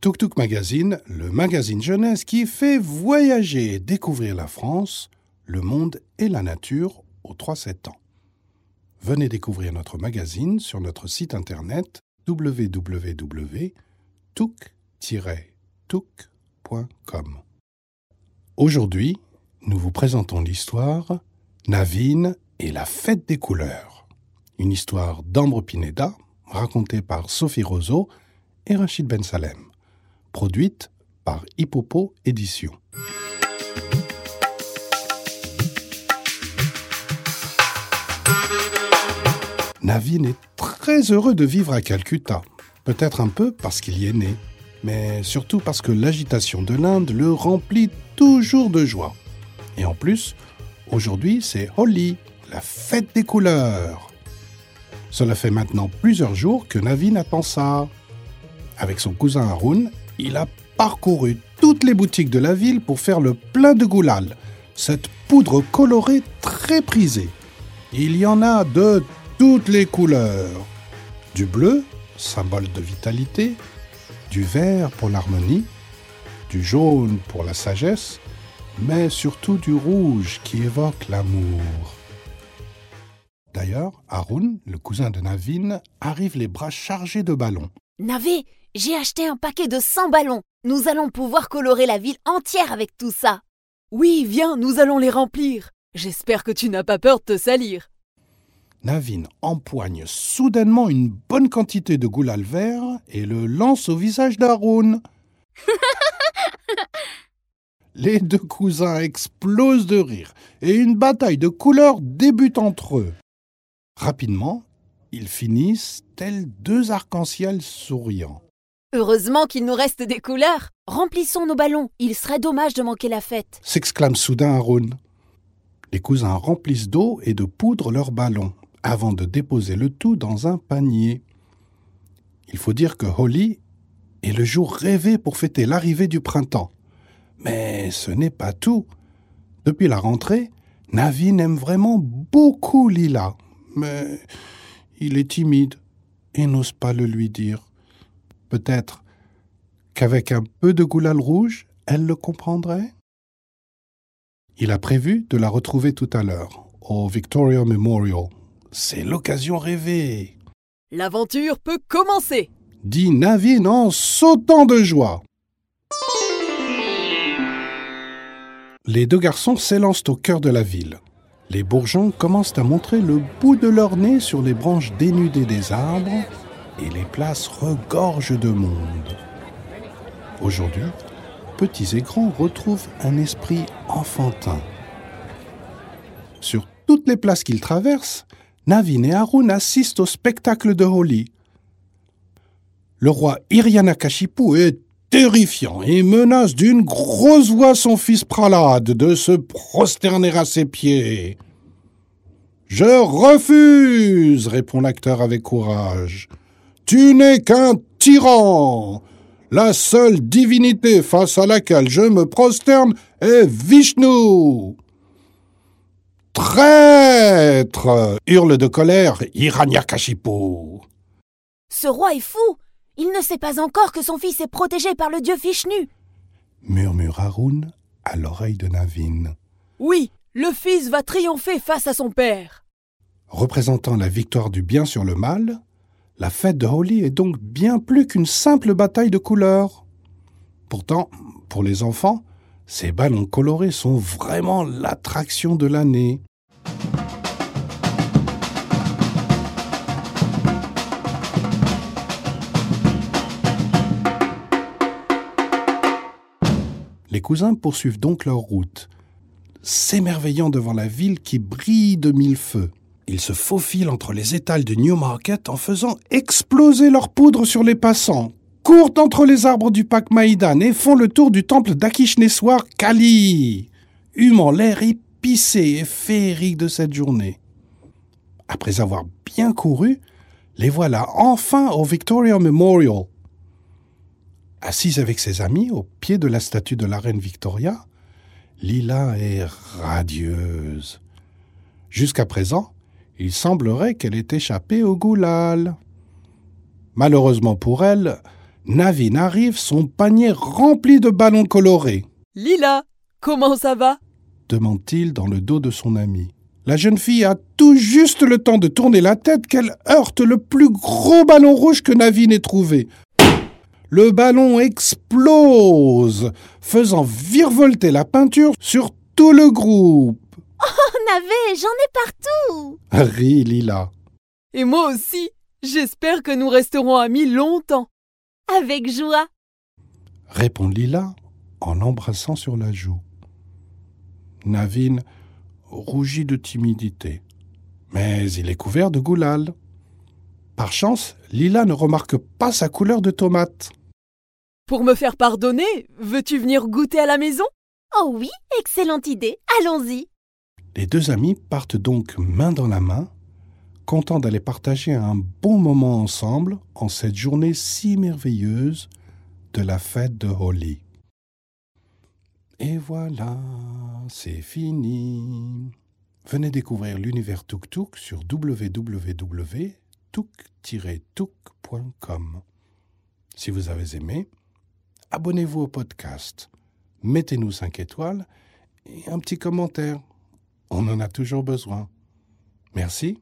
Tuk Tuk Magazine, le magazine jeunesse qui fait voyager et découvrir la France, le monde et la nature aux 3-7 ans. Venez découvrir notre magazine sur notre site internet www.tuk-tuk.com. Aujourd'hui, nous vous présentons l'histoire Navine et la fête des couleurs. Une histoire d'Ambre Pineda, racontée par Sophie Roseau et Rachid Ben Salem, produite par Hippopo Éditions. Navin est très heureux de vivre à Calcutta, peut-être un peu parce qu'il y est né, mais surtout parce que l'agitation de l'Inde le remplit toujours de joie. Et en plus, aujourd'hui c'est Holi, la fête des couleurs. Cela fait maintenant plusieurs jours que Navin attend ça. Avec son cousin Haroun, il a parcouru toutes les boutiques de la ville pour faire le plein de goulal, cette poudre colorée très prisée. Il y en a de toutes les couleurs. Du bleu, symbole de vitalité, du vert pour l'harmonie, du jaune pour la sagesse, mais surtout du rouge qui évoque l'amour. D'ailleurs, Haroun, le cousin de Navin, arrive les bras chargés de ballons. Navé, j'ai acheté un paquet de 100 ballons. Nous allons pouvoir colorer la ville entière avec tout ça. Oui, viens, nous allons les remplir. J'espère que tu n'as pas peur de te salir. Navin empoigne soudainement une bonne quantité de goulal vert et le lance au visage d'Haroun. Les deux cousins explosent de rire et une bataille de couleurs débute entre eux. Rapidement, ils finissent tels deux arcs-en-ciel souriants. Heureusement qu'il nous reste des couleurs. Remplissons nos ballons. Il serait dommage de manquer la fête. s'exclame soudain Haroun. Les cousins remplissent d'eau et de poudre leurs ballons avant de déposer le tout dans un panier. Il faut dire que Holi est le jour rêvé pour fêter l'arrivée du printemps. Mais ce n'est pas tout. Depuis la rentrée, Navin aime vraiment beaucoup Lila, mais il est timide et n'ose pas le lui dire. Peut-être qu'avec un peu de goulal rouge, elle le comprendrait? Il a prévu de la retrouver tout à l'heure, au Victoria Memorial. C'est l'occasion rêvée, L'aventure peut commencer. dit Navin en sautant de joie. Les deux garçons s'élancent au cœur de la ville. Les bourgeons commencent à montrer le bout de leur nez sur les branches dénudées des arbres et les places regorgent de monde. Aujourd'hui, petits et grands retrouvent un esprit enfantin. Sur toutes les places qu'ils traversent, Navin et Haroun assistent au spectacle de Holi. Le roi Iryanakashipu est terrifiant et menace d'une grosse voix son fils Pralad de se prosterner à ses pieds. Je refuse, répond l'acteur avec courage. Tu n'es qu'un tyran. La seule divinité face à laquelle je me prosterne est Vishnu. Traître hurle de colère Hiranyakashipu. Ce roi est fou. Il ne sait pas encore que son fils est protégé par le dieu Vishnu. murmure Haroun à l'oreille de Navin. Oui, le fils va triompher face à son père. Représentant la victoire du bien sur le mal, la fête de Holi est donc bien plus qu'une simple bataille de couleurs. Pourtant, pour les enfants, ces ballons colorés sont vraiment l'attraction de l'année. Les cousins poursuivent donc leur route, s'émerveillant devant la ville qui brille de mille feux. Ils se faufilent entre les étals de Newmarket en faisant exploser leur poudre sur les passants, courent entre les arbres du parc Maïdan et font le tour du temple d'Akishneswar Kali, humant l'air épicé et féerique de cette journée. Après avoir bien couru, les voilà enfin au Victoria Memorial. Assise avec ses amis au pied de la statue de la reine Victoria, Lila est radieuse. Jusqu'à présent, il semblerait qu'elle ait échappé au goulal. Malheureusement pour elle, Navin arrive, son panier rempli de ballons colorés. Lila, comment ça va? demande-t-il dans le dos de son ami. La jeune fille a tout juste le temps de tourner la tête qu'elle heurte le plus gros ballon rouge que Navin ait trouvé. Le ballon explose, faisant virevolter la peinture sur tout le groupe. Oh, Navet, j'en ai partout Rit Lila. Et moi aussi. J'espère que nous resterons amis longtemps. Avec joie répond Lila en l'embrassant sur la joue. Navin rougit de timidité, mais il est couvert de goulal. Par chance, Lila ne remarque pas sa couleur de tomate. Pour me faire pardonner, veux-tu venir goûter à la maison? Oh oui, excellente idée, allons-y Les deux amis partent donc main dans la main, contents d'aller partager un bon moment ensemble en cette journée si merveilleuse de la fête de Holi. Et voilà, c'est fini. Venez découvrir l'univers Tuk Tuk sur www.tuk-tuk.com. Si vous avez aimé, abonnez-vous au podcast, mettez-nous 5 étoiles et un petit commentaire. On en a toujours besoin. Merci.